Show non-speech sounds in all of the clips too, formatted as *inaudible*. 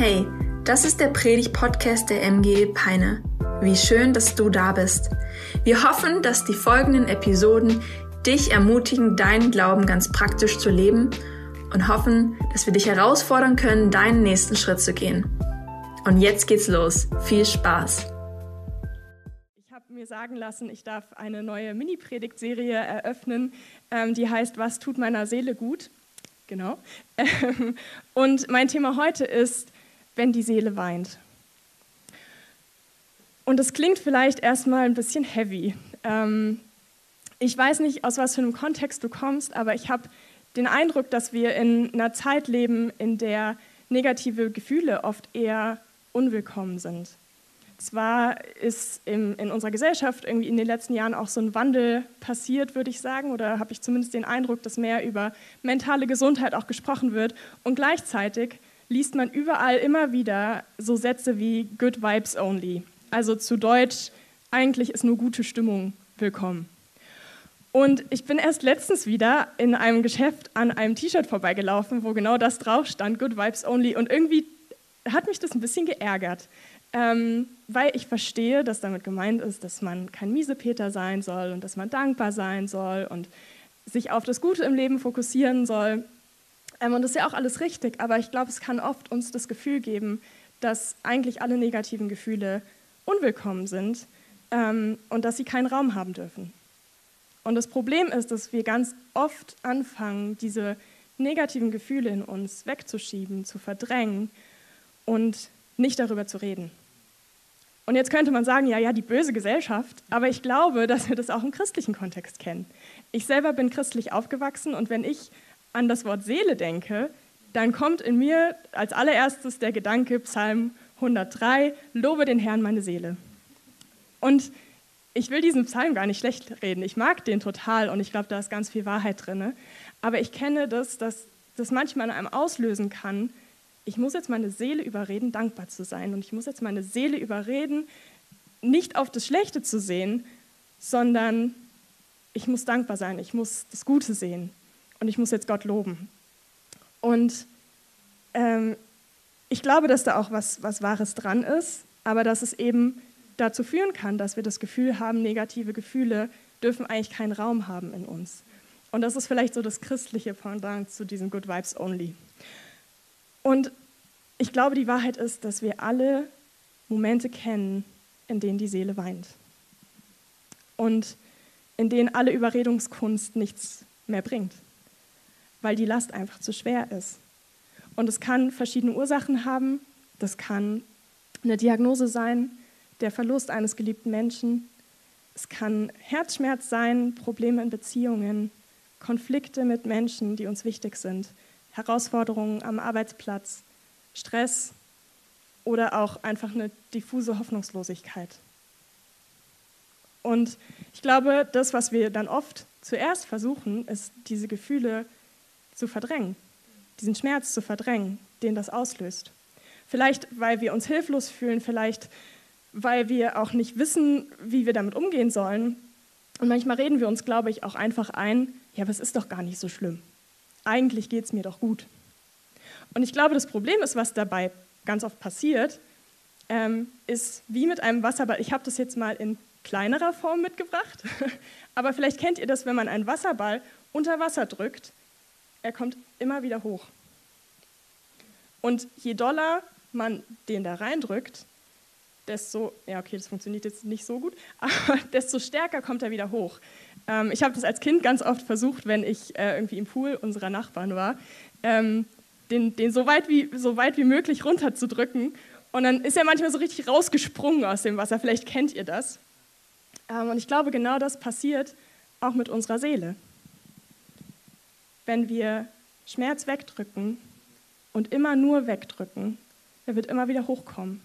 Hey, das ist der Predig-Podcast der MG Peine. Wie schön, dass du da bist. Wir hoffen, dass die folgenden Episoden dich ermutigen, deinen Glauben ganz praktisch zu leben und hoffen, dass wir dich herausfordern können, deinen nächsten Schritt zu gehen. Und jetzt geht's los. Viel Spaß. Ich habe mir sagen lassen, ich darf eine neue Mini-Predigt-Serie eröffnen, ähm, die heißt Was tut meiner Seele gut? Genau. *laughs* Und mein Thema heute ist, wenn die Seele weint. Und es klingt vielleicht erstmal ein bisschen heavy. Ähm, ich weiß nicht, aus was für einem Kontext du kommst, aber ich habe den Eindruck, dass wir in einer Zeit leben, in der negative Gefühle oft eher unwillkommen sind. Zwar ist in, in unserer Gesellschaft irgendwie in den letzten Jahren auch so ein Wandel passiert, würde ich sagen, oder habe ich zumindest den Eindruck, dass mehr über mentale Gesundheit auch gesprochen wird. Und gleichzeitig liest man überall immer wieder so Sätze wie Good Vibes Only. Also zu Deutsch, eigentlich ist nur gute Stimmung willkommen. Und ich bin erst letztens wieder in einem Geschäft an einem T-Shirt vorbeigelaufen, wo genau das drauf stand, Good Vibes Only. Und irgendwie hat mich das ein bisschen geärgert, ähm, weil ich verstehe, dass damit gemeint ist, dass man kein Miesepeter sein soll und dass man dankbar sein soll und sich auf das Gute im Leben fokussieren soll. Ähm, und das ist ja auch alles richtig, aber ich glaube, es kann oft uns das Gefühl geben, dass eigentlich alle negativen Gefühle unwillkommen sind ähm, und dass sie keinen Raum haben dürfen. Und das Problem ist, dass wir ganz oft anfangen, diese negativen Gefühle in uns wegzuschieben, zu verdrängen und nicht darüber zu reden. Und jetzt könnte man sagen, ja, ja, die böse Gesellschaft, aber ich glaube, *laughs* dass wir das auch im christlichen Kontext kennen. Ich selber bin christlich aufgewachsen und wenn ich an das Wort Seele denke, dann kommt in mir als allererstes der Gedanke Psalm 103, lobe den Herrn meine Seele. Und ich will diesen Psalm gar nicht schlecht reden. Ich mag den total und ich glaube, da ist ganz viel Wahrheit drin. Aber ich kenne das, dass das manchmal in einem auslösen kann, ich muss jetzt meine Seele überreden, dankbar zu sein. Und ich muss jetzt meine Seele überreden, nicht auf das Schlechte zu sehen, sondern ich muss dankbar sein, ich muss das Gute sehen und ich muss jetzt Gott loben. Und ähm, ich glaube, dass da auch was, was Wahres dran ist, aber dass es eben dazu führen kann, dass wir das Gefühl haben, negative Gefühle dürfen eigentlich keinen Raum haben in uns. Und das ist vielleicht so das christliche Pendant zu diesem Good Vibes Only. Und ich glaube, die Wahrheit ist, dass wir alle Momente kennen, in denen die Seele weint. Und in denen alle Überredungskunst nichts mehr bringt, weil die Last einfach zu schwer ist. Und es kann verschiedene Ursachen haben. Das kann eine Diagnose sein, der Verlust eines geliebten Menschen. Es kann Herzschmerz sein, Probleme in Beziehungen, Konflikte mit Menschen, die uns wichtig sind, Herausforderungen am Arbeitsplatz, Stress oder auch einfach eine diffuse Hoffnungslosigkeit. Und ich glaube, das, was wir dann oft zuerst versuchen, ist, diese Gefühle zu verdrängen, diesen Schmerz zu verdrängen, den das auslöst. Vielleicht, weil wir uns hilflos fühlen, vielleicht, weil wir auch nicht wissen, wie wir damit umgehen sollen. Und manchmal reden wir uns, glaube ich, auch einfach ein, ja, aber es ist doch gar nicht so schlimm. Eigentlich geht es mir doch gut. Und ich glaube, das Problem ist, was dabei ganz oft passiert, ähm, ist wie mit einem Wasserball. Ich habe das jetzt mal in kleinerer Form mitgebracht, *laughs* aber vielleicht kennt ihr das, wenn man einen Wasserball unter Wasser drückt, er kommt immer wieder hoch. Und je doller man den da reindrückt, desto, ja okay, das funktioniert jetzt nicht so gut, *laughs* aber desto stärker kommt er wieder hoch. Ähm, ich habe das als Kind ganz oft versucht, wenn ich äh, irgendwie im Pool unserer Nachbarn war, ähm, den, den so, weit wie, so weit wie möglich runterzudrücken. Und dann ist er manchmal so richtig rausgesprungen aus dem Wasser. Vielleicht kennt ihr das. Ähm, und ich glaube, genau das passiert auch mit unserer Seele. Wenn wir Schmerz wegdrücken und immer nur wegdrücken, der wird immer wieder hochkommen.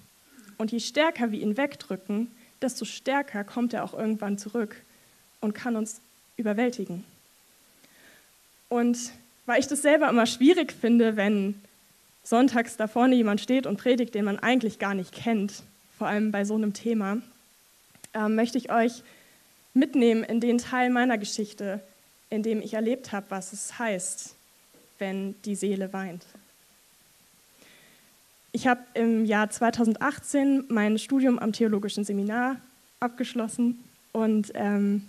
Und je stärker wir ihn wegdrücken, desto stärker kommt er auch irgendwann zurück und kann uns überwältigen. Und weil ich das selber immer schwierig finde, wenn sonntags da vorne jemand steht und predigt, den man eigentlich gar nicht kennt, vor allem bei so einem Thema, äh, möchte ich euch mitnehmen in den Teil meiner Geschichte, in dem ich erlebt habe, was es heißt, wenn die Seele weint. ich habe im Jahr 2018 mein Studium am Theologischen Seminar abgeschlossen und ähm,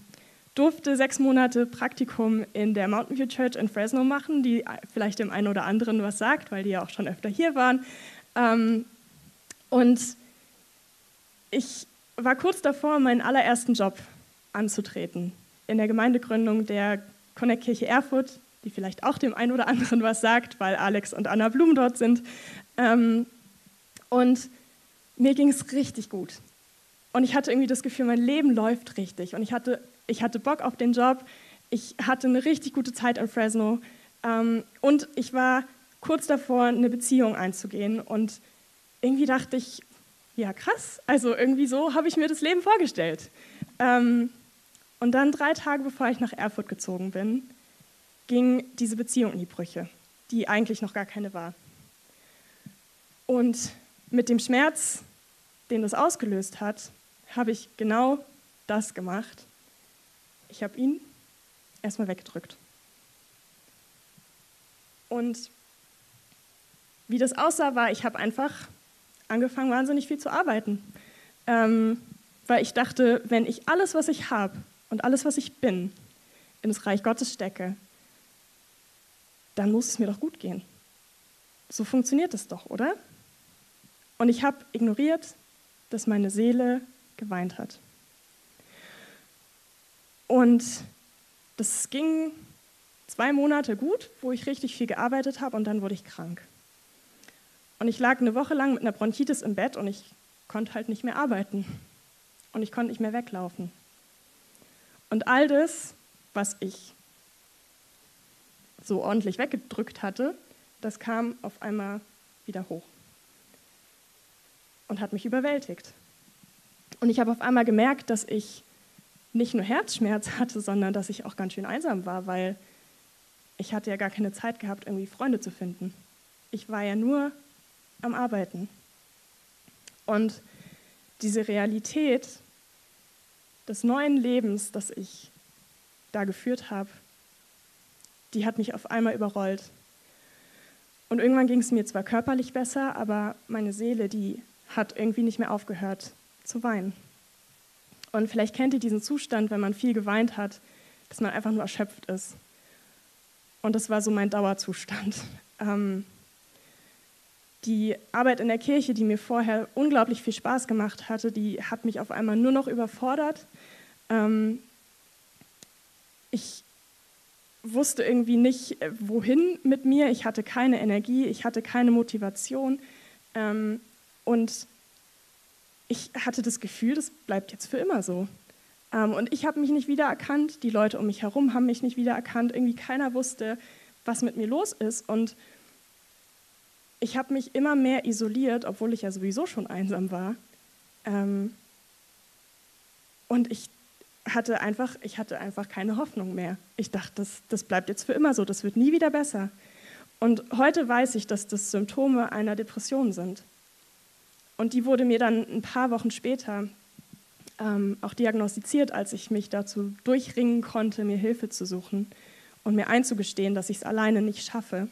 durfte sechs Monate Praktikum in der Mountain View Church in Fresno machen, die vielleicht dem einen oder anderen was sagt, weil die ja auch schon öfter hier waren. Ähm, und ich war kurz davor, meinen allerersten Job anzutreten in der Gemeindegründung der Connect-Kirche Erfurt, die vielleicht auch dem einen oder anderen was sagt, weil Alex und Anna Blum dort sind. Ähm, und mir ging es richtig gut. Und ich hatte irgendwie das Gefühl, mein Leben läuft richtig. Und ich hatte ich hatte Bock auf den Job, ich hatte eine richtig gute Zeit in Fresno ähm, und ich war kurz davor, eine Beziehung einzugehen. Und irgendwie dachte ich, ja krass, also irgendwie so habe ich mir das Leben vorgestellt. Ähm, und dann drei Tage bevor ich nach Erfurt gezogen bin, ging diese Beziehung in die Brüche, die eigentlich noch gar keine war. Und mit dem Schmerz, den das ausgelöst hat, habe ich genau das gemacht, ich habe ihn erstmal weggedrückt. Und wie das aussah, war, ich habe einfach angefangen, wahnsinnig viel zu arbeiten. Ähm, weil ich dachte, wenn ich alles, was ich habe und alles, was ich bin, in das Reich Gottes stecke, dann muss es mir doch gut gehen. So funktioniert es doch, oder? Und ich habe ignoriert, dass meine Seele geweint hat. Und das ging zwei Monate gut, wo ich richtig viel gearbeitet habe und dann wurde ich krank. Und ich lag eine Woche lang mit einer Bronchitis im Bett und ich konnte halt nicht mehr arbeiten. Und ich konnte nicht mehr weglaufen. Und all das, was ich so ordentlich weggedrückt hatte, das kam auf einmal wieder hoch und hat mich überwältigt. Und ich habe auf einmal gemerkt, dass ich nicht nur Herzschmerz hatte, sondern dass ich auch ganz schön einsam war, weil ich hatte ja gar keine Zeit gehabt, irgendwie Freunde zu finden. Ich war ja nur am Arbeiten. Und diese Realität des neuen Lebens, das ich da geführt habe, die hat mich auf einmal überrollt. Und irgendwann ging es mir zwar körperlich besser, aber meine Seele, die hat irgendwie nicht mehr aufgehört zu weinen. Und vielleicht kennt ihr diesen Zustand, wenn man viel geweint hat, dass man einfach nur erschöpft ist. Und das war so mein Dauerzustand. *laughs* Ähm, die Arbeit in der Kirche, die mir vorher unglaublich viel Spaß gemacht hatte, die hat mich auf einmal nur noch überfordert. Ähm, ich wusste irgendwie nicht, äh, wohin mit mir. Ich hatte keine Energie, ich hatte keine Motivation. Ähm, und ich hatte das Gefühl, das bleibt jetzt für immer so. Ähm, und ich habe mich nicht wiedererkannt, die Leute um mich herum haben mich nicht wiedererkannt, irgendwie keiner wusste, was mit mir los ist. Und ich habe mich immer mehr isoliert, obwohl ich ja sowieso schon einsam war. Ähm, und ich hatte einfach, ich hatte einfach keine Hoffnung mehr. Ich dachte, das, das bleibt jetzt für immer so, das wird nie wieder besser. Und heute weiß ich, dass das Symptome einer Depression sind. Und die wurde mir dann ein paar Wochen später ähm, auch diagnostiziert, als ich mich dazu durchringen konnte, mir Hilfe zu suchen und mir einzugestehen, dass ich es alleine nicht schaffe.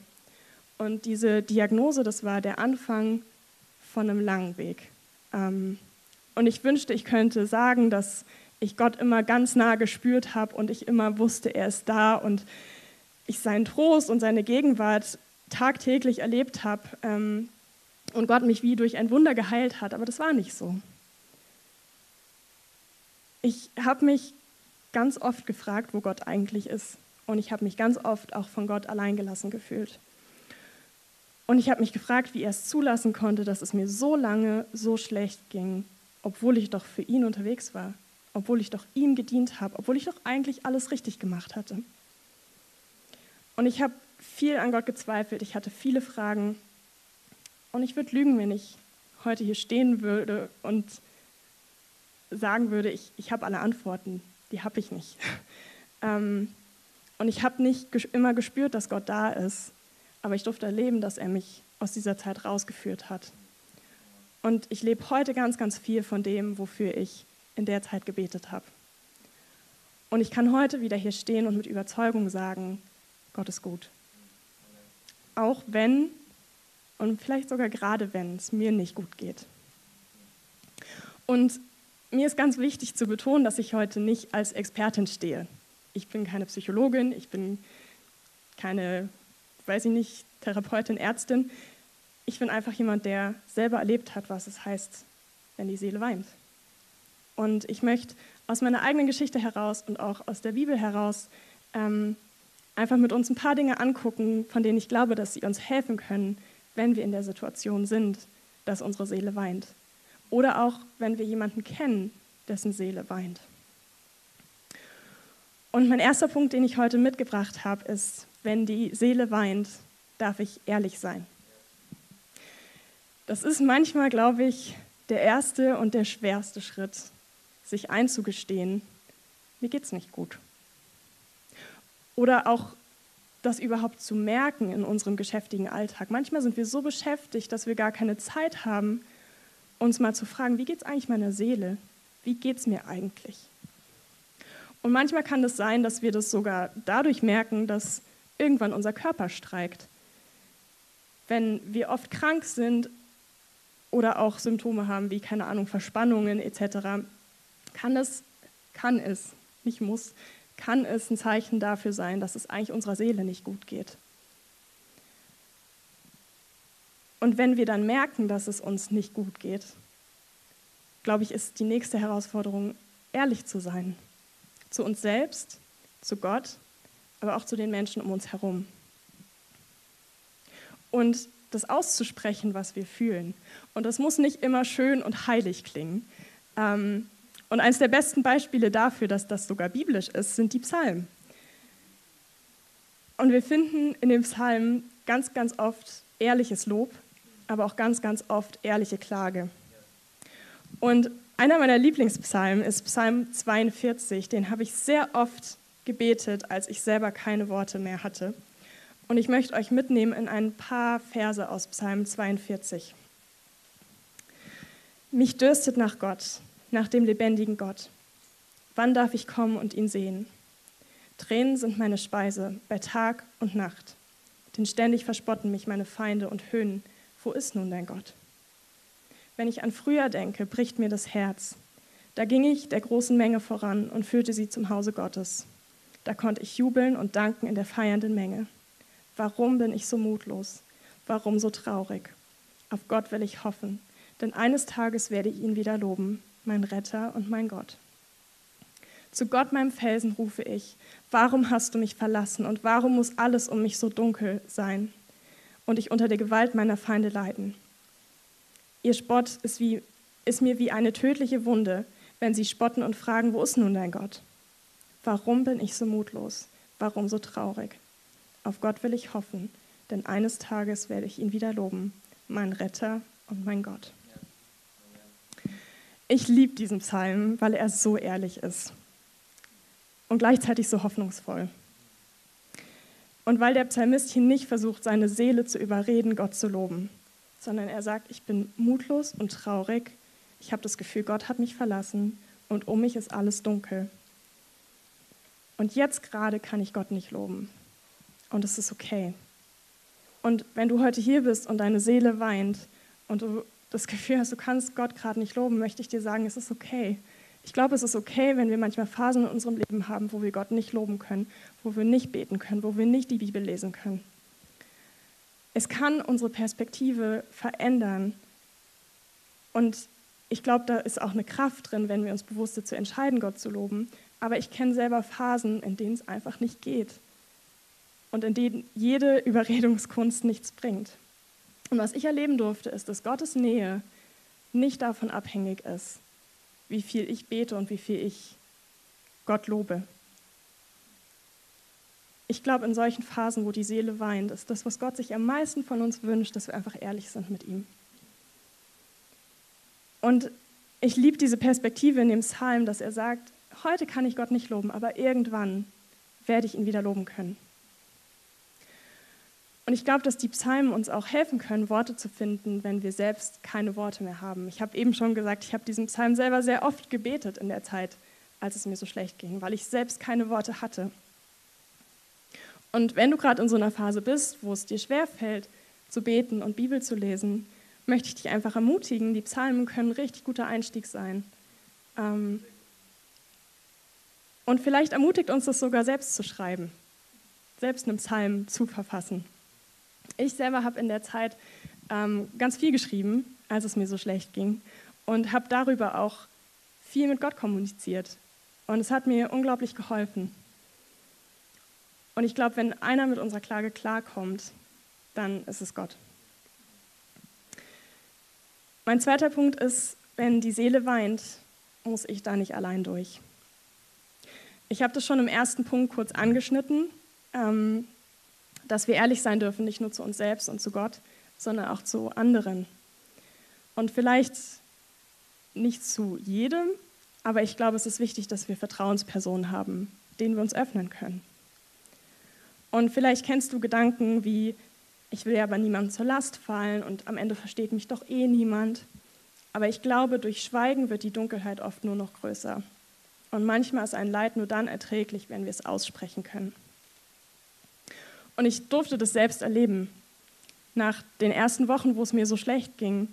Und diese Diagnose, das war der Anfang von einem langen Weg. Ähm, und ich wünschte, ich könnte sagen, dass ich Gott immer ganz nah gespürt habe und ich immer wusste, er ist da und ich seinen Trost und seine Gegenwart tagtäglich erlebt habe. Ähm, und Gott mich wie durch ein Wunder geheilt hat, aber das war nicht so. Ich habe mich ganz oft gefragt, wo Gott eigentlich ist. Und ich habe mich ganz oft auch von Gott alleingelassen gefühlt. Und ich habe mich gefragt, wie er es zulassen konnte, dass es mir so lange so schlecht ging, obwohl ich doch für ihn unterwegs war, obwohl ich doch ihm gedient habe, obwohl ich doch eigentlich alles richtig gemacht hatte. Und ich habe viel an Gott gezweifelt, ich hatte viele Fragen und ich würde lügen, wenn ich heute hier stehen würde und sagen würde, ich, ich habe alle Antworten. Die habe ich nicht. *laughs* Ähm, und ich habe nicht immer gespürt, dass Gott da ist, aber ich durfte erleben, dass er mich aus dieser Zeit rausgeführt hat. Und ich lebe heute ganz, ganz viel von dem, wofür ich in der Zeit gebetet habe. Und ich kann heute wieder hier stehen und mit Überzeugung sagen, Gott ist gut. Auch wenn und vielleicht sogar gerade, wenn es mir nicht gut geht. Und mir ist ganz wichtig zu betonen, dass ich heute nicht als Expertin stehe. Ich bin keine Psychologin, ich bin keine, weiß ich nicht, Therapeutin, Ärztin. Ich bin einfach jemand, der selber erlebt hat, was es heißt, wenn die Seele weint. Und ich möchte aus meiner eigenen Geschichte heraus und auch aus der Bibel heraus ähm, einfach mit uns ein paar Dinge angucken, von denen ich glaube, dass sie uns helfen können, wenn wir in der Situation sind, dass unsere Seele weint. Oder auch, wenn wir jemanden kennen, dessen Seele weint. Und mein erster Punkt, den ich heute mitgebracht habe, ist, wenn die Seele weint, darf ich ehrlich sein. Das ist manchmal, glaube ich, der erste und der schwerste Schritt, sich einzugestehen, mir geht es nicht gut. Oder auch das überhaupt zu merken in unserem geschäftigen Alltag. Manchmal sind wir so beschäftigt, dass wir gar keine Zeit haben, uns mal zu fragen, wie geht es eigentlich meiner Seele? Wie geht es mir eigentlich? Und manchmal kann es das sein, dass wir das sogar dadurch merken, dass irgendwann unser Körper streikt. Wenn wir oft krank sind oder auch Symptome haben wie, keine Ahnung, Verspannungen etc., kann es, kann es, nicht muss, kann es ein Zeichen dafür sein, dass es eigentlich unserer Seele nicht gut geht. Und wenn wir dann merken, dass es uns nicht gut geht, glaube ich, ist die nächste Herausforderung, ehrlich zu sein. Zu uns selbst, zu Gott, aber auch zu den Menschen um uns herum. Und das auszusprechen, was wir fühlen. Und das muss nicht immer schön und heilig klingen. Ähm, und eines der besten Beispiele dafür, dass das sogar biblisch ist, sind die Psalmen. Und wir finden in den Psalmen ganz, ganz oft ehrliches Lob, aber auch ganz, ganz oft ehrliche Klage. Und einer meiner Lieblingspsalmen ist Psalm 42. Den habe ich sehr oft gebetet, als ich selber keine Worte mehr hatte. Und ich möchte euch mitnehmen in ein paar Verse aus Psalm 42. Mich dürstet nach Gott, nach dem lebendigen Gott. Wann darf ich kommen und ihn sehen? Tränen sind meine Speise bei Tag und Nacht. Denn ständig verspotten mich meine Feinde und höhnen, wo ist nun dein Gott? Wenn ich an früher denke, bricht mir das Herz. Da ging ich der großen Menge voran und führte sie zum Hause Gottes. Da konnte ich jubeln und danken in der feiernden Menge. Warum bin ich so mutlos? Warum so traurig? Auf Gott will ich hoffen, denn eines Tages werde ich ihn wieder loben, mein Retter und mein Gott. Zu Gott, meinem Felsen, rufe ich, warum hast du mich verlassen und warum muss alles um mich so dunkel sein? und ich unter der Gewalt meiner Feinde leiden. Ihr Spott ist, wie, ist mir wie eine tödliche Wunde, wenn sie spotten und fragen, wo ist nun dein Gott? Warum bin ich so mutlos? Warum so traurig? Auf Gott will ich hoffen, denn eines Tages werde ich ihn wieder loben, mein Retter und mein Gott. Ich liebe diesen Psalm, weil er so ehrlich ist und gleichzeitig so hoffnungsvoll. Und weil der Psalmist hier nicht versucht, seine Seele zu überreden, Gott zu loben, sondern er sagt, ich bin mutlos und traurig, ich habe das Gefühl, Gott hat mich verlassen und um mich ist alles dunkel. Und jetzt gerade kann ich Gott nicht loben. Und es ist okay. Und wenn du heute hier bist und deine Seele weint und du das Gefühl hast, du kannst Gott gerade nicht loben, möchte ich dir sagen, es ist okay. Ich glaube, es ist okay, wenn wir manchmal Phasen in unserem Leben haben, wo wir Gott nicht loben können, wo wir nicht beten können, wo wir nicht die Bibel lesen können. Es kann unsere Perspektive verändern. Und ich glaube, da ist auch eine Kraft drin, wenn wir uns bewusst dazu entscheiden, Gott zu loben. Aber ich kenne selber Phasen, in denen es einfach nicht geht. Und in denen jede *laughs* Überredungskunst nichts bringt. Und was ich erleben durfte, ist, dass Gottes Nähe nicht davon abhängig ist, wie viel ich bete und wie viel ich Gott lobe. Ich glaube, in solchen Phasen, wo die Seele weint, ist das, was Gott sich am meisten von uns wünscht, dass wir einfach ehrlich sind mit ihm. Und ich liebe diese Perspektive in dem Psalm, dass er sagt, heute kann ich Gott nicht loben, aber irgendwann werde ich ihn wieder loben können. Und ich glaube, dass die Psalmen uns auch helfen können, Worte zu finden, wenn wir selbst keine Worte mehr haben. Ich habe eben schon gesagt, ich habe diesen Psalm selber sehr oft gebetet in der Zeit, als es mir so schlecht ging, weil ich selbst keine Worte hatte. Und wenn du gerade in so einer Phase bist, wo es dir schwer fällt, zu beten und Bibel zu lesen, möchte ich dich einfach ermutigen. Die Psalmen können ein richtig guter Einstieg sein. Ähm, und vielleicht ermutigt uns das sogar selbst zu schreiben, selbst einen Psalm zu verfassen. Ich selber habe in der Zeit ähm, ganz viel geschrieben, als es mir so schlecht ging, und habe darüber auch viel mit Gott kommuniziert. Und es hat mir unglaublich geholfen. Und ich glaube, wenn einer mit unserer Klage klarkommt, dann ist es Gott. Mein zweiter Punkt ist, wenn die Seele weint, muss ich da nicht allein durch. Ich habe das schon im ersten Punkt kurz angeschnitten, ähm, dass wir ehrlich sein dürfen, nicht nur zu uns selbst und zu Gott, sondern auch zu anderen. Und vielleicht nicht zu jedem, aber ich glaube, es ist wichtig, dass wir Vertrauenspersonen haben, denen wir uns öffnen können. Und vielleicht kennst du Gedanken wie, ich will ja aber niemandem zur Last fallen und am Ende versteht mich doch eh niemand. Aber ich glaube, durch Schweigen wird die Dunkelheit oft nur noch größer. Und manchmal ist ein Leid nur dann erträglich, wenn wir es aussprechen können. Und ich durfte das selbst erleben. Nach den ersten Wochen, wo es mir so schlecht ging,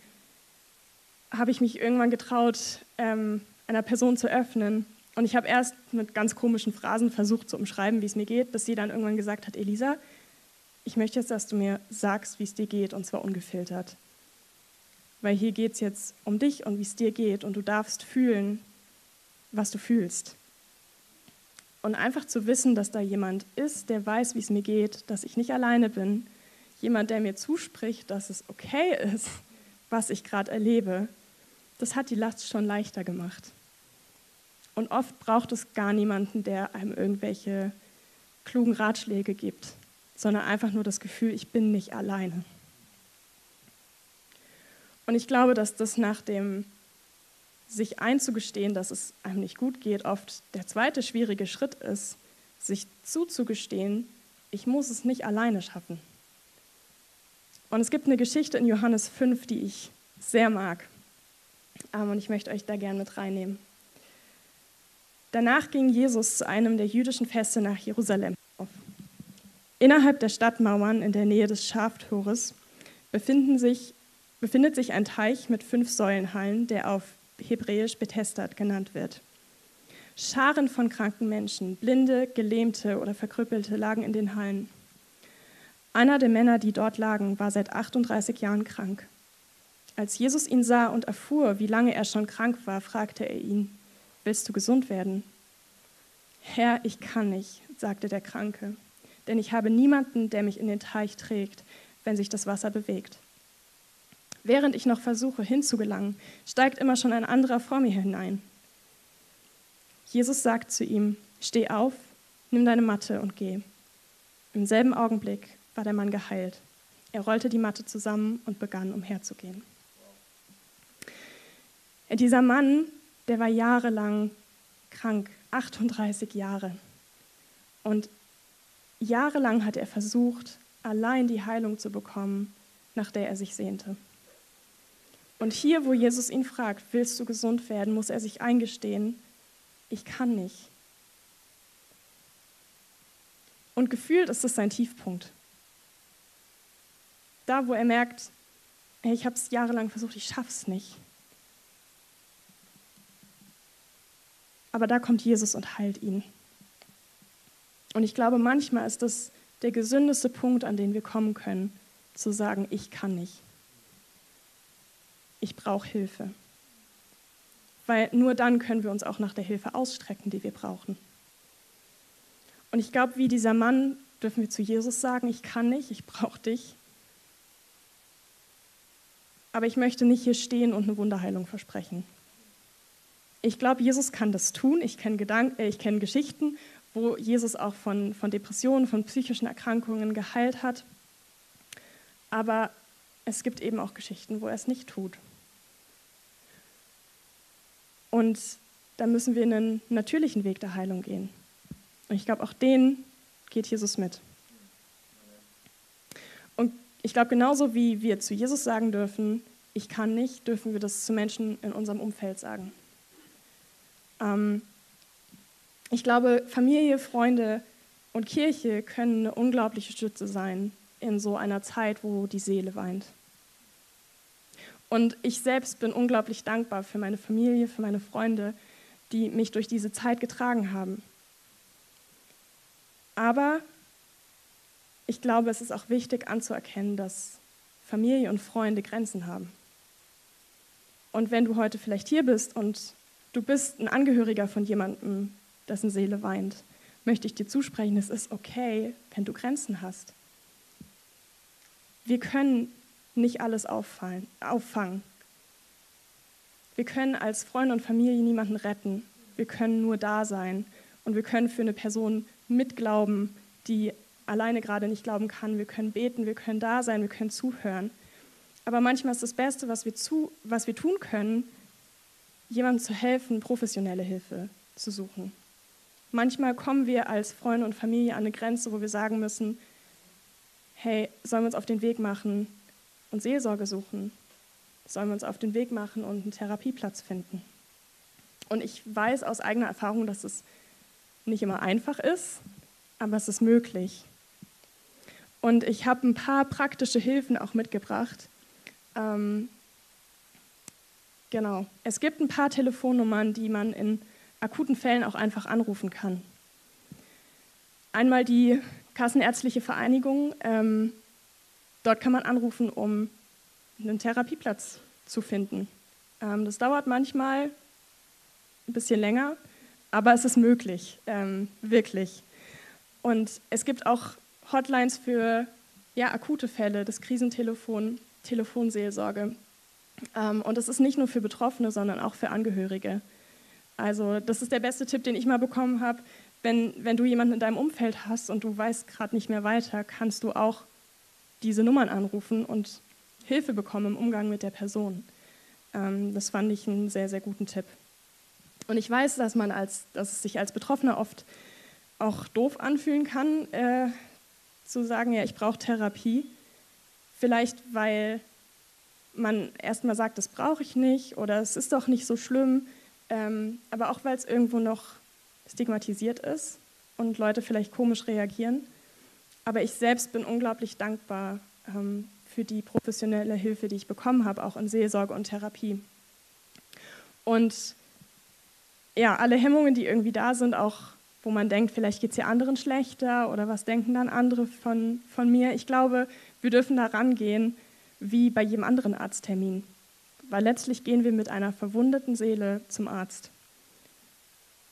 habe ich mich irgendwann getraut, ähm, einer Person zu öffnen. Und ich habe erst mit ganz komischen Phrasen versucht zu umschreiben, wie es mir geht, bis sie dann irgendwann gesagt hat, Elisa, ich möchte jetzt, dass du mir sagst, wie es dir geht, und zwar ungefiltert. Weil hier geht es jetzt um dich und wie es dir geht, und du darfst fühlen, was du fühlst. Und einfach zu wissen, dass da jemand ist, der weiß, wie es mir geht, dass ich nicht alleine bin, jemand, der mir zuspricht, dass es okay ist, was ich gerade erlebe, das hat die Last schon leichter gemacht. Und oft braucht es gar niemanden, der einem irgendwelche klugen Ratschläge gibt, sondern einfach nur das Gefühl, ich bin nicht alleine. Und ich glaube, dass das nach dem sich einzugestehen, dass es einem nicht gut geht, oft der zweite schwierige Schritt ist, sich zuzugestehen, ich muss es nicht alleine schaffen. Und es gibt eine Geschichte in Johannes 5, die ich sehr mag. Ähm, und ich möchte euch da gerne mit reinnehmen. Danach ging Jesus zu einem der jüdischen Feste nach Jerusalem auf. Innerhalb der Stadtmauern in der Nähe des Schaftores sich, befindet sich ein Teich mit fünf Säulenhallen, der auf Hebräisch Bethesda genannt wird. Scharen von kranken Menschen, Blinde, Gelähmte oder Verkrüppelte lagen in den Hallen. Einer der Männer, die dort lagen, war seit 38 Jahren krank. Als Jesus ihn sah und erfuhr, wie lange er schon krank war, fragte er ihn, Willst du gesund werden? Herr, ich kann nicht, sagte der Kranke, denn ich habe niemanden, der mich in den Teich trägt, wenn sich das Wasser bewegt. Während ich noch versuche hinzugelangen, steigt immer schon ein anderer vor mir hinein. Jesus sagt zu ihm, Steh auf, nimm deine Matte und geh. Im selben Augenblick war der Mann geheilt. Er rollte die Matte zusammen und begann umherzugehen. Dieser Mann, der war jahrelang krank, 38 Jahre. Und jahrelang hat er versucht, allein die Heilung zu bekommen, nach der er sich sehnte. Und hier, wo Jesus ihn fragt, willst du gesund werden, muss er sich eingestehen, ich kann nicht. Und gefühlt ist das sein Tiefpunkt. Da, wo er merkt, hey, ich habe es jahrelang versucht, ich schaffe es nicht. Aber da kommt Jesus und heilt ihn. Und ich glaube, manchmal ist das der gesündeste Punkt, an den wir kommen können, zu sagen, ich kann nicht. Ich brauche Hilfe. Weil nur dann können wir uns auch nach der Hilfe ausstrecken, die wir brauchen. Und ich glaube, wie dieser Mann dürfen wir zu Jesus sagen, ich kann nicht, ich brauche dich. Aber ich möchte nicht hier stehen und eine Wunderheilung versprechen. Ich glaube, Jesus kann das tun. Ich kenne äh, kenn Geschichten, wo Jesus auch von, von Depressionen, von psychischen Erkrankungen geheilt hat. Aber es gibt eben auch Geschichten, wo er es nicht tut. Und da müssen wir einen natürlichen Weg der Heilung gehen. Und ich glaube, auch den geht Jesus mit. Und ich glaube, genauso wie wir zu Jesus sagen dürfen, ich kann nicht, dürfen wir das zu Menschen in unserem Umfeld sagen. Ähm, ich glaube, Familie, Freunde und Kirche können eine unglaubliche Stütze sein, in so einer Zeit, wo die Seele weint. Und ich selbst bin unglaublich dankbar für meine Familie, für meine Freunde, die mich durch diese Zeit getragen haben. Aber ich glaube, es ist auch wichtig anzuerkennen, dass Familie und Freunde Grenzen haben. Und wenn du heute vielleicht hier bist und du bist ein Angehöriger von jemandem, dessen Seele weint, möchte ich dir zusprechen, es ist okay, wenn du Grenzen hast. Wir können nicht alles auffallen, auffangen. Wir können als Freunde und Familie niemanden retten. Wir können nur da sein und wir können für eine Person mitglauben, die alleine gerade nicht glauben kann. Wir können beten, wir können da sein, wir können zuhören. Aber manchmal ist das Beste, was wir, zu, was wir tun können, jemandem zu helfen, professionelle Hilfe zu suchen. Manchmal kommen wir als Freunde und Familie an eine Grenze, wo wir sagen müssen, hey, sollen wir uns auf den Weg machen und Seelsorge suchen? Sollen wir uns auf den Weg machen und einen Therapieplatz finden? Und ich weiß aus eigener Erfahrung, dass es nicht immer einfach ist, aber es ist möglich. Und ich habe ein paar praktische Hilfen auch mitgebracht. Ähm, genau. Es gibt ein paar Telefonnummern, die man in akuten Fällen auch einfach anrufen kann. Einmal die Kassenärztliche Vereinigung. Ähm, dort kann man anrufen, um einen Therapieplatz zu finden. Ähm, das dauert manchmal ein bisschen länger, aber es ist möglich, ähm, wirklich. Und es gibt auch Hotlines für ja, akute Fälle, das Krisentelefon, Telefonseelsorge. Ähm, und das ist nicht nur für Betroffene, sondern auch für Angehörige. Also das ist der beste Tipp, den ich mal bekommen habe. Wenn, wenn du jemanden in deinem Umfeld hast und du weißt gerade nicht mehr weiter, kannst du auch diese Nummern anrufen und Hilfe bekommen im Umgang mit der Person. Ähm, das fand ich einen sehr, sehr guten Tipp. Und ich weiß, dass man als, dass es sich als Betroffener oft auch doof anfühlen kann, äh, zu sagen, ja, ich brauche Therapie. Vielleicht, weil man erstmal sagt, das brauche ich nicht oder es ist doch nicht so schlimm, ähm, aber auch weil es irgendwo noch stigmatisiert ist und Leute vielleicht komisch reagieren. Aber ich selbst bin unglaublich dankbar ähm, für die professionelle Hilfe, die ich bekommen habe, auch in Seelsorge und Therapie. Und ja, alle Hemmungen, die irgendwie da sind, auch wo man denkt, vielleicht geht es ja anderen schlechter oder was denken dann andere von, von mir. Ich glaube, wir dürfen da rangehen wie bei jedem anderen Arzttermin, weil letztlich gehen wir mit einer verwundeten Seele zum Arzt.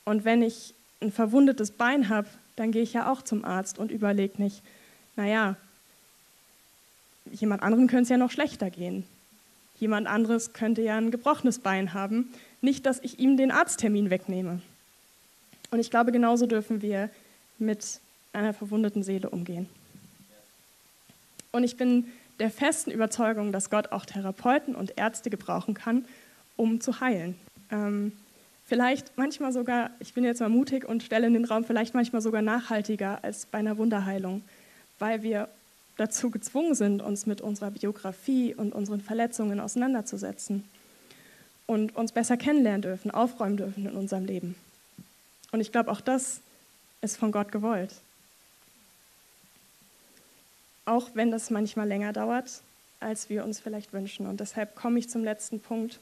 Und wenn ich ein verwundetes Bein habe, dann gehe ich ja auch zum Arzt und überlege nicht, naja, jemand anderen könnte es ja noch schlechter gehen. Jemand anderes könnte ja ein gebrochenes Bein haben. Nicht, dass ich ihm den Arzttermin wegnehme. Und ich glaube, genauso dürfen wir mit einer verwundeten Seele umgehen. Und ich bin der festen Überzeugung, dass Gott auch Therapeuten und Ärzte gebrauchen kann, um zu heilen. Ähm, vielleicht manchmal sogar, ich bin jetzt mal mutig und stelle in den Raum, vielleicht manchmal sogar nachhaltiger als bei einer Wunderheilung, weil wir dazu gezwungen sind, uns mit unserer Biografie und unseren Verletzungen auseinanderzusetzen und uns besser kennenlernen dürfen, aufräumen dürfen in unserem Leben. Und ich glaube, auch das ist von Gott gewollt. Auch wenn das manchmal länger dauert, als wir uns vielleicht wünschen. Und deshalb komme ich zum letzten Punkt.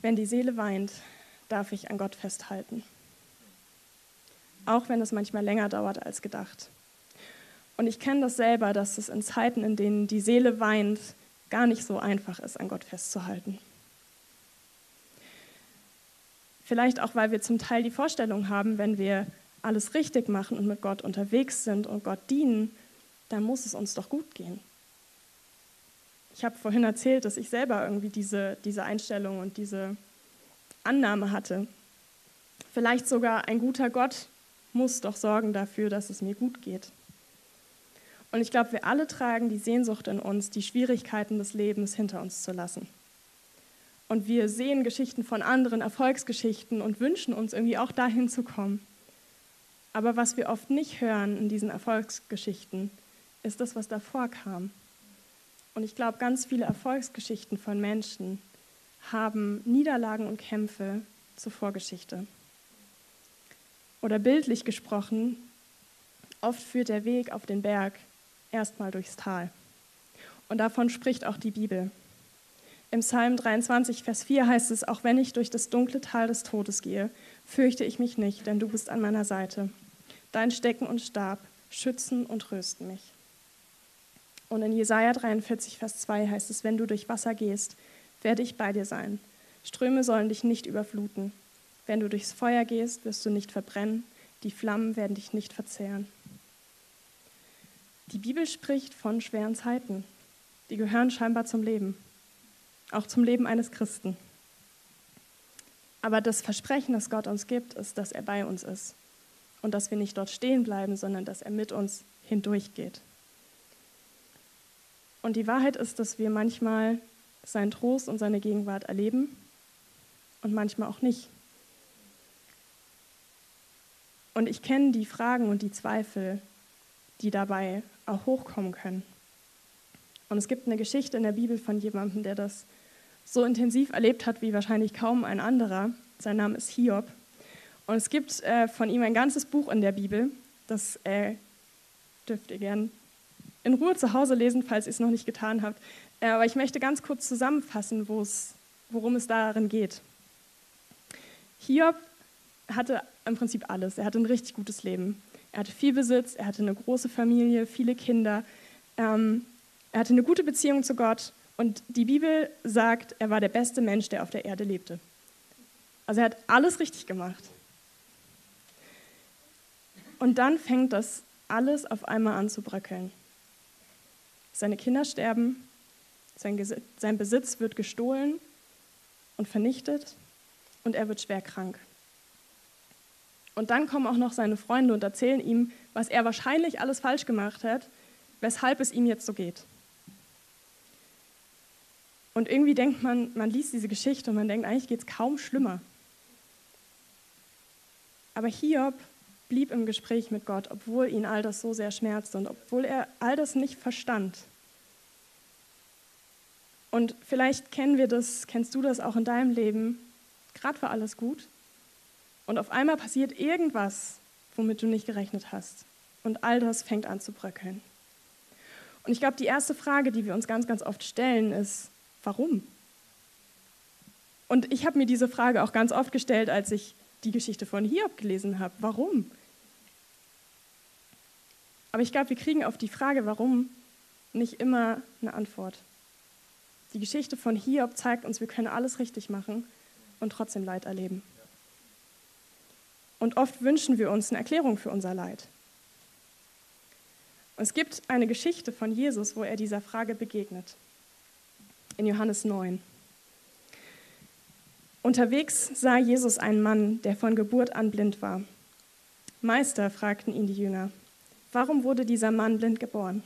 Wenn die Seele weint, darf ich an Gott festhalten. Auch wenn es manchmal länger dauert als gedacht. Und ich kenne das selber, dass es in Zeiten, in denen die Seele weint, gar nicht so einfach ist, an Gott festzuhalten. Vielleicht auch, weil wir zum Teil die Vorstellung haben, wenn wir alles richtig machen und mit Gott unterwegs sind und Gott dienen, dann muss es uns doch gut gehen. Ich habe vorhin erzählt, dass ich selber irgendwie diese, diese Einstellung und diese Annahme hatte. Vielleicht sogar ein guter Gott muss doch sorgen dafür, dass es mir gut geht. Und ich glaube, wir alle tragen die Sehnsucht in uns, die Schwierigkeiten des Lebens hinter uns zu lassen. Und wir sehen Geschichten von anderen, Erfolgsgeschichten und wünschen uns irgendwie auch dahin zu kommen. Aber was wir oft nicht hören in diesen Erfolgsgeschichten, ist das, was davor kam. Und ich glaube, ganz viele Erfolgsgeschichten von Menschen haben Niederlagen und Kämpfe zur Vorgeschichte. Oder bildlich gesprochen, oft führt der Weg auf den Berg erstmal durchs Tal. Und davon spricht auch die Bibel. Im Psalm 23, Vers 4 heißt es, auch wenn ich durch das dunkle Tal des Todes gehe, fürchte ich mich nicht, denn du bist an meiner Seite. Dein Stecken und Stab schützen und trösten mich. Und in Jesaja 43, Vers 2 heißt es, wenn du durch Wasser gehst, werde ich bei dir sein. Ströme sollen dich nicht überfluten. Wenn du durchs Feuer gehst, wirst du nicht verbrennen. Die Flammen werden dich nicht verzehren. Die Bibel spricht von schweren Zeiten. Die gehören scheinbar zum Leben, auch zum Leben eines Christen. Aber das Versprechen, das Gott uns gibt, ist, dass er bei uns ist und dass wir nicht dort stehen bleiben, sondern dass er mit uns hindurchgeht. Und die Wahrheit ist, dass wir manchmal seinen Trost und seine Gegenwart erleben und manchmal auch nicht. Und ich kenne die Fragen und die Zweifel, die dabei auch hochkommen können. Und es gibt eine Geschichte in der Bibel von jemandem, der das so intensiv erlebt hat wie wahrscheinlich kaum ein anderer. Sein Name ist Hiob. Und es gibt äh, von ihm ein ganzes Buch in der Bibel. Das äh, dürft ihr gern in Ruhe zu Hause lesen, falls ihr es noch nicht getan habt. Äh, aber ich möchte ganz kurz zusammenfassen, worum es darin geht. Hiob hatte im Prinzip alles. Er hatte ein richtig gutes Leben. Er hatte viel Besitz, er hatte eine große Familie, viele Kinder. Ähm, er hatte eine gute Beziehung zu Gott und die Bibel sagt, er war der beste Mensch, der auf der Erde lebte. Also er hat alles richtig gemacht. Und dann fängt das alles auf einmal an zu bröckeln. Seine Kinder sterben, sein, Besitz wird gestohlen und vernichtet und er wird schwer krank. Und dann kommen auch noch seine Freunde und erzählen ihm, was er wahrscheinlich alles falsch gemacht hat, weshalb es ihm jetzt so geht. Und irgendwie denkt man, man liest diese Geschichte und man denkt, eigentlich geht es kaum schlimmer. Aber Hiob blieb im Gespräch mit Gott, obwohl ihn all das so sehr schmerzte und obwohl er all das nicht verstand. Und vielleicht kennen wir das, kennst du das auch in deinem Leben, gerade war alles gut und auf einmal passiert irgendwas, womit du nicht gerechnet hast. Und all das fängt an zu bröckeln. Und ich glaube, die erste Frage, die wir uns ganz, ganz oft stellen, ist, warum? Und ich habe mir diese Frage auch ganz oft gestellt, als ich die Geschichte von Hiob gelesen habe. Warum? Aber ich glaube, wir kriegen auf die Frage, warum, nicht immer eine Antwort. Die Geschichte von Hiob zeigt uns, wir können alles richtig machen und trotzdem Leid erleben. Und oft wünschen wir uns eine Erklärung für unser Leid. Es gibt eine Geschichte von Jesus, wo er dieser Frage begegnet. In Johannes 9. Unterwegs sah Jesus einen Mann, der von Geburt an blind war. Meister, fragten ihn die Jünger, warum wurde dieser Mann blind geboren?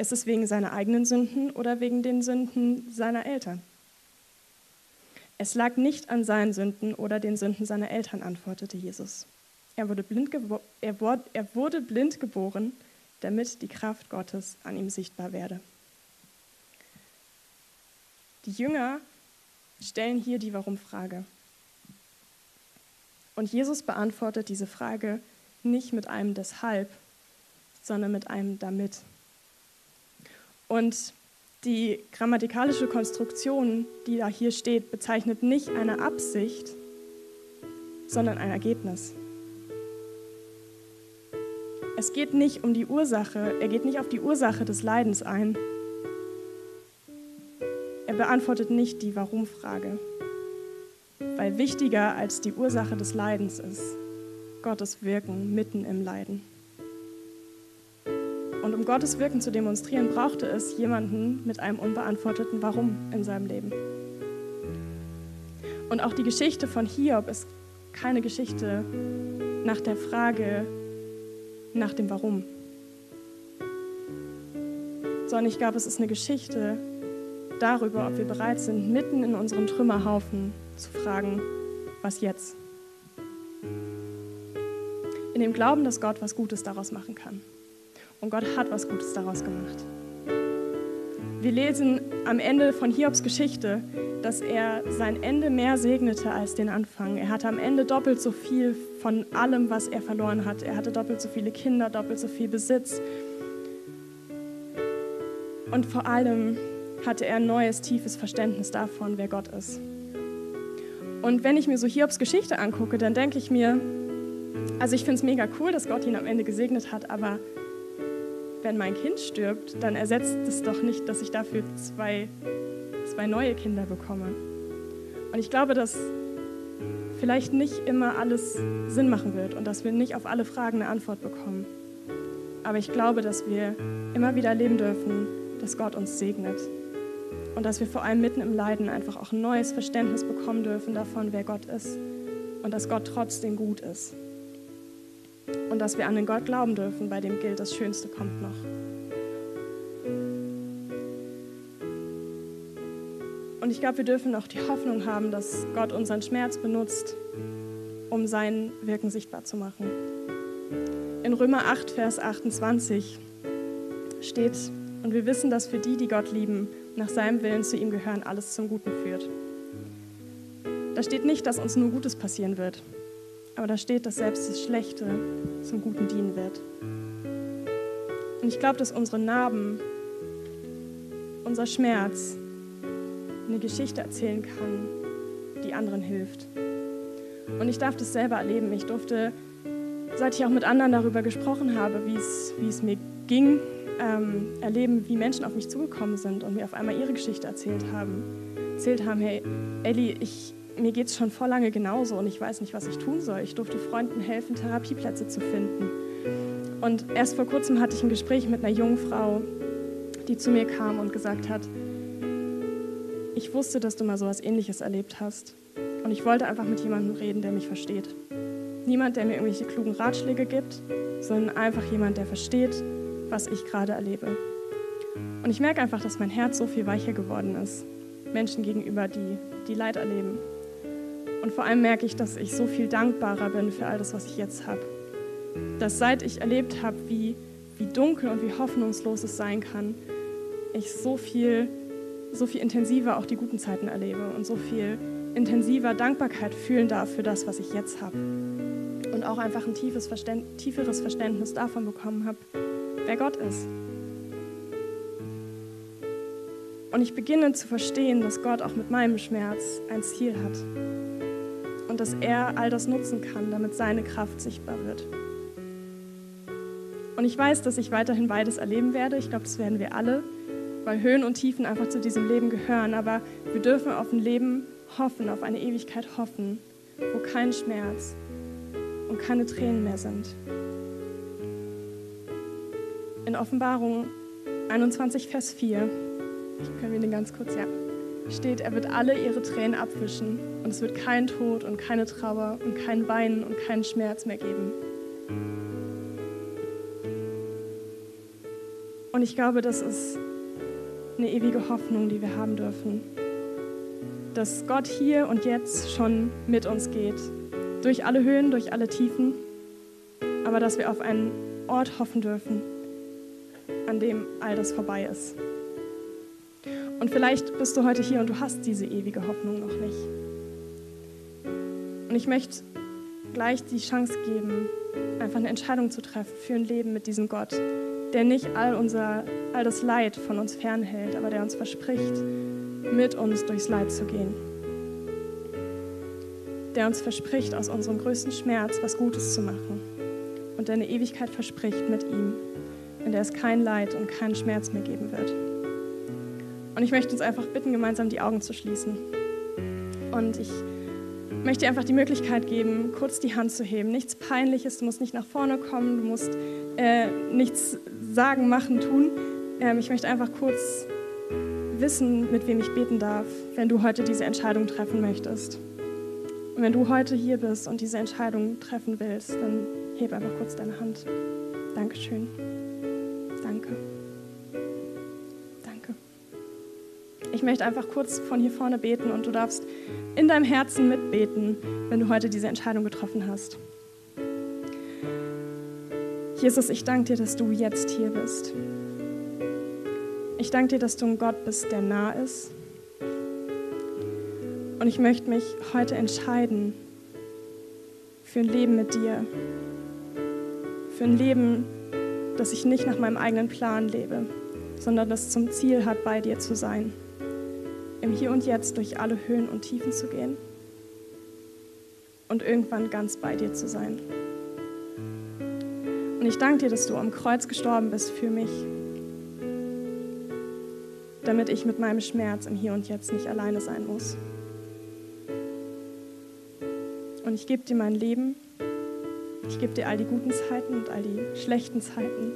Ist es wegen seiner eigenen Sünden oder wegen den Sünden seiner Eltern? Es lag nicht an seinen Sünden oder den Sünden seiner Eltern, antwortete Jesus. Er wurde blind, er er wurde blind geboren, damit die Kraft Gottes an ihm sichtbar werde. Die Jünger stellen hier die Warum-Frage. Und Jesus beantwortet diese Frage nicht mit einem Deshalb, sondern mit einem Damit. Und die grammatikalische Konstruktion, die da hier steht, bezeichnet nicht eine Absicht, sondern ein Ergebnis. Es geht nicht um die Ursache, er geht nicht auf die Ursache des Leidens ein. Er beantwortet nicht die Warum-Frage, weil wichtiger als die Ursache des Leidens ist Gottes Wirken mitten im Leiden. Um Gottes Wirken zu demonstrieren, brauchte es jemanden mit einem unbeantworteten Warum in seinem Leben. Und auch die Geschichte von Hiob ist keine Geschichte nach der Frage nach dem Warum, sondern ich glaube, es ist eine Geschichte darüber, ob wir bereit sind, mitten in unserem Trümmerhaufen zu fragen, was jetzt? In dem Glauben, dass Gott was Gutes daraus machen kann. Und Gott hat was Gutes daraus gemacht. Wir lesen am Ende von Hiobs Geschichte, dass er sein Ende mehr segnete als den Anfang. Er hatte am Ende doppelt so viel von allem, was er verloren hat. Er hatte doppelt so viele Kinder, doppelt so viel Besitz. Und vor allem hatte er ein neues, tiefes Verständnis davon, wer Gott ist. Und wenn ich mir so Hiobs Geschichte angucke, dann denke ich mir, also ich finde es mega cool, dass Gott ihn am Ende gesegnet hat, aber wenn mein Kind stirbt, dann ersetzt es doch nicht, dass ich dafür zwei, zwei neue Kinder bekomme. Und ich glaube, dass vielleicht nicht immer alles Sinn machen wird und dass wir nicht auf alle Fragen eine Antwort bekommen. Aber ich glaube, dass wir immer wieder erleben dürfen, dass Gott uns segnet. Und dass wir vor allem mitten im Leiden einfach auch ein neues Verständnis bekommen dürfen davon, wer Gott ist. Und dass Gott trotzdem gut ist. Und dass wir an den Gott glauben dürfen, bei dem gilt, das Schönste kommt noch. Und ich glaube, wir dürfen auch die Hoffnung haben, dass Gott unseren Schmerz benutzt, um sein Wirken sichtbar zu machen. In Römer 8, Vers 28 steht, und wir wissen, dass für die, die Gott lieben, nach seinem Willen zu ihm gehören, alles zum Guten führt. Da steht nicht, dass uns nur Gutes passieren wird, aber da steht, dass selbst das Schlechte zum Guten dienen wird. Und ich glaube, dass unsere Narben, unser Schmerz eine Geschichte erzählen kann, die anderen hilft. Und ich darf das selber erleben. Ich durfte, seit ich auch mit anderen darüber gesprochen habe, wie es, mir ging, ähm, erleben, wie Menschen auf mich zugekommen sind und mir auf einmal ihre Geschichte erzählt haben. Erzählt haben, hey, Ellie, ich, mir geht es schon vor lange genauso und ich weiß nicht, was ich tun soll. Ich durfte Freunden helfen, Therapieplätze zu finden. Und erst vor kurzem hatte ich ein Gespräch mit einer jungen Frau, die zu mir kam und gesagt hat, ich wusste, dass du mal so etwas Ähnliches erlebt hast. Und ich wollte einfach mit jemandem reden, der mich versteht. Niemand, der mir irgendwelche klugen Ratschläge gibt, sondern einfach jemand, der versteht, was ich gerade erlebe. Und ich merke einfach, dass mein Herz so viel weicher geworden ist. Menschen gegenüber, die, die Leid erleben. Und vor allem merke ich, dass ich so viel dankbarer bin für all das, was ich jetzt habe. Dass seit ich erlebt habe, wie, wie dunkel und wie hoffnungslos es sein kann, ich so viel, so viel intensiver auch die guten Zeiten erlebe und so viel intensiver Dankbarkeit fühlen darf für das, was ich jetzt habe. Und auch einfach ein tiefes Verständ, tieferes Verständnis davon bekommen habe, wer Gott ist. Und ich beginne zu verstehen, dass Gott auch mit meinem Schmerz ein Ziel hat. Und dass er all das nutzen kann, damit seine Kraft sichtbar wird. Und ich weiß, dass ich weiterhin beides erleben werde. Ich glaube, das werden wir alle, weil Höhen und Tiefen einfach zu diesem Leben gehören. Aber wir dürfen auf ein Leben hoffen, auf eine Ewigkeit hoffen, wo kein Schmerz und keine Tränen mehr sind in Offenbarung 21, Vers 4, können wir den ganz kurz, ja, steht, er wird alle ihre Tränen abwischen und es wird kein Tod und keine Trauer und kein Weinen und keinen Schmerz mehr geben. Und ich glaube, das ist eine ewige Hoffnung, die wir haben dürfen. Dass Gott hier und jetzt schon mit uns geht. Durch alle Höhen, durch alle Tiefen. Aber dass wir auf einen Ort hoffen dürfen, an dem all das vorbei ist. Und vielleicht bist du heute hier und du hast diese ewige Hoffnung noch nicht. Und ich möchte gleich die Chance geben, einfach eine Entscheidung zu treffen für ein Leben mit diesem Gott, der nicht all, unser, all das Leid von uns fernhält, aber der uns verspricht, mit uns durchs Leid zu gehen. Der uns verspricht, aus unserem größten Schmerz was Gutes zu machen und der eine Ewigkeit verspricht mit ihm in der es kein Leid und keinen Schmerz mehr geben wird. Und ich möchte uns einfach bitten, gemeinsam die Augen zu schließen. Und ich möchte dir einfach die Möglichkeit geben, kurz die Hand zu heben. Nichts Peinliches, du musst nicht nach vorne kommen, du musst äh, nichts sagen, machen, tun. Ähm, ich möchte einfach kurz wissen, mit wem ich beten darf, wenn du heute diese Entscheidung treffen möchtest. Und wenn du heute hier bist und diese Entscheidung treffen willst, dann heb einfach kurz deine Hand. Dankeschön. Ich möchte einfach kurz von hier vorne beten und du darfst in deinem Herzen mitbeten, wenn du heute diese Entscheidung getroffen hast. Jesus, ich danke dir, dass du jetzt hier bist. Ich danke dir, dass du ein Gott bist, der nah ist. Und ich möchte mich heute entscheiden für ein Leben mit dir. Für ein Leben, dass ich nicht nach meinem eigenen Plan lebe, sondern das zum Ziel hat, bei dir zu sein. Im Hier und Jetzt durch alle Höhen und Tiefen zu gehen und irgendwann ganz bei dir zu sein. Und ich danke dir, dass du am Kreuz gestorben bist für mich, damit ich mit meinem Schmerz im Hier und Jetzt nicht alleine sein muss. Und ich gebe dir mein Leben, ich gebe dir all die guten Zeiten und all die schlechten Zeiten.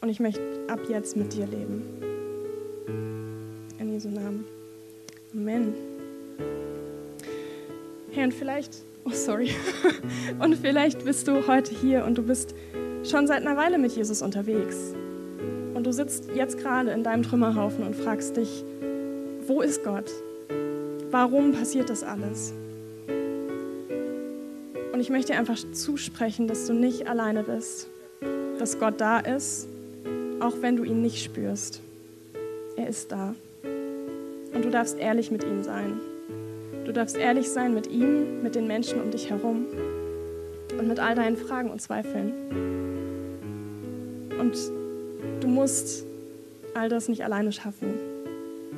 Und ich möchte ab jetzt mit dir leben. Herr, und vielleicht, oh sorry, *laughs* und vielleicht bist du heute hier und du bist schon seit einer Weile mit Jesus unterwegs. Und du sitzt jetzt gerade in deinem Trümmerhaufen und fragst dich, wo ist Gott? Warum passiert das alles? Und ich möchte dir einfach zusprechen, dass du nicht alleine bist, dass Gott da ist, auch wenn du ihn nicht spürst. Er ist da. Und du darfst ehrlich mit ihm sein. Du darfst ehrlich sein mit ihm, mit den Menschen um dich herum und mit all deinen Fragen und Zweifeln. Und du musst all das nicht alleine schaffen.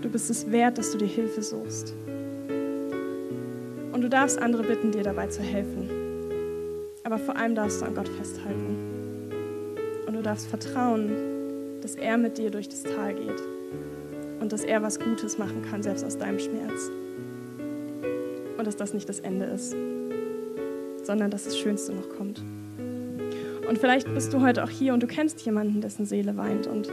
Du bist es wert, dass du dir Hilfe suchst. Und du darfst andere bitten, dir dabei zu helfen. Aber vor allem darfst du an Gott festhalten. Und du darfst vertrauen, dass er mit dir durch das Tal geht und dass er was Gutes machen kann, selbst aus deinem Schmerz und dass das nicht das Ende ist, sondern dass das Schönste noch kommt. Und vielleicht bist du heute auch hier und du kennst jemanden, dessen Seele weint und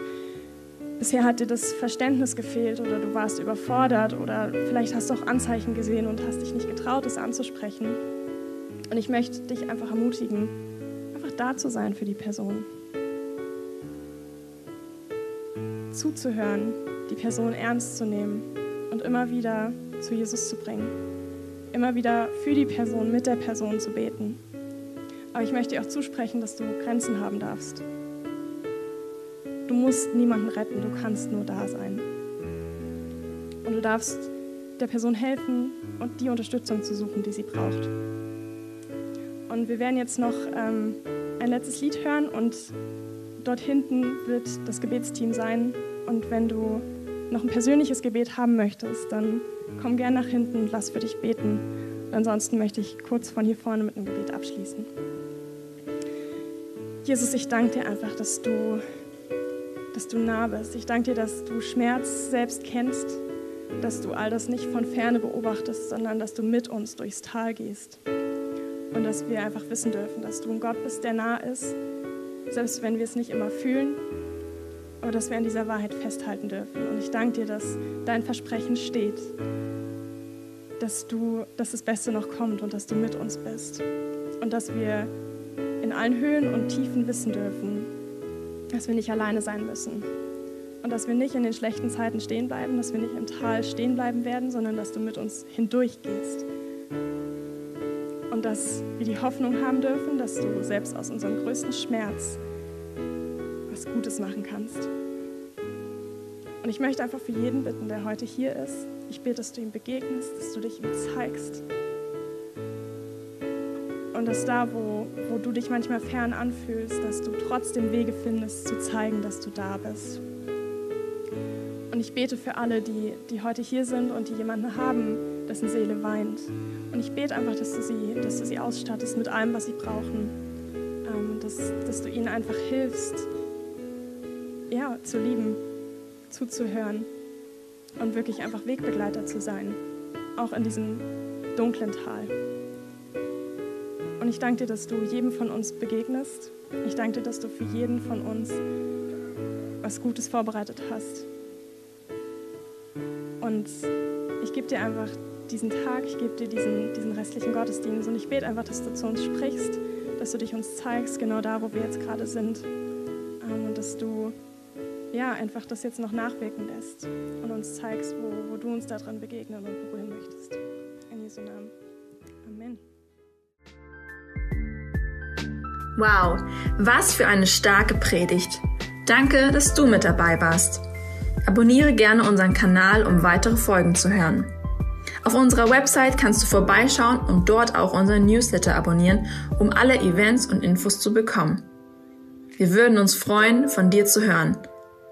bisher hat dir das Verständnis gefehlt oder du warst überfordert oder vielleicht hast du auch Anzeichen gesehen und hast dich nicht getraut, es anzusprechen. Und ich möchte dich einfach ermutigen, einfach da zu sein für die Person. Zuzuhören, die Person ernst zu nehmen und immer wieder zu Jesus zu bringen immer wieder für die Person, mit der Person zu beten. Aber ich möchte dir auch zusprechen, dass du Grenzen haben darfst. Du musst niemanden retten, du kannst nur da sein. Und du darfst der Person helfen und die Unterstützung zu suchen, die sie braucht. Und wir werden jetzt noch ähm, ein letztes Lied hören und dort hinten wird das Gebetsteam sein. Und wenn du noch ein persönliches Gebet haben möchtest, dann komm gern nach hinten, lass für dich beten. ansonsten möchte ich kurz von hier vorne mit einem Gebet abschließen. Jesus, ich danke dir einfach, dass du, dass du nah bist. Ich danke dir, dass du Schmerz selbst kennst, dass du all das nicht von ferne beobachtest, sondern dass du mit uns durchs Tal gehst. Und dass wir einfach wissen dürfen, dass du ein Gott bist, der nah ist, selbst wenn wir es nicht immer fühlen, aber dass wir an dieser Wahrheit festhalten dürfen. Und ich danke dir, dass dein Versprechen steht, dass, du, dass das Beste noch kommt und dass du mit uns bist. Und dass wir in allen Höhen und Tiefen wissen dürfen, dass wir nicht alleine sein müssen. Und dass wir nicht in den schlechten Zeiten stehen bleiben, dass wir nicht im Tal stehen bleiben werden, sondern dass du mit uns hindurchgehst. Und dass wir die Hoffnung haben dürfen, dass du selbst aus unserem größten Schmerz was Gutes machen kannst. Und ich möchte einfach für jeden bitten, der heute hier ist, ich bete, dass du ihm begegnest, dass du dich ihm zeigst. Und dass da, wo, wo du dich manchmal fern anfühlst, dass du trotzdem Wege findest, zu zeigen, dass du da bist. Und ich bete für alle, die, die heute hier sind und die jemanden haben, dessen Seele weint. Und ich bete einfach, dass du sie, dass du sie ausstattest mit allem, was sie brauchen. Ähm, dass, dass du ihnen einfach hilfst, ja, zu lieben, zuzuhören und wirklich einfach Wegbegleiter zu sein, auch in diesem dunklen Tal. Und ich danke dir, dass du jedem von uns begegnest. Ich danke dir, dass du für jeden von uns was Gutes vorbereitet hast. Und ich gebe dir einfach diesen Tag, ich gebe dir diesen, diesen restlichen Gottesdienst und ich bete einfach, dass du zu uns sprichst, dass du dich uns zeigst, genau da, wo wir jetzt gerade sind. Ähm, und dass du ja, einfach das jetzt noch nachwirken lässt und uns zeigst, wo, wo du uns daran begegnen und berühren möchtest. In Jesu Namen. Amen. Wow, was für eine starke Predigt. Danke, dass du mit dabei warst. Abonniere gerne unseren Kanal, um weitere Folgen zu hören. Auf unserer Website kannst du vorbeischauen und dort auch unseren Newsletter abonnieren, um alle Events und Infos zu bekommen. Wir würden uns freuen, von dir zu hören.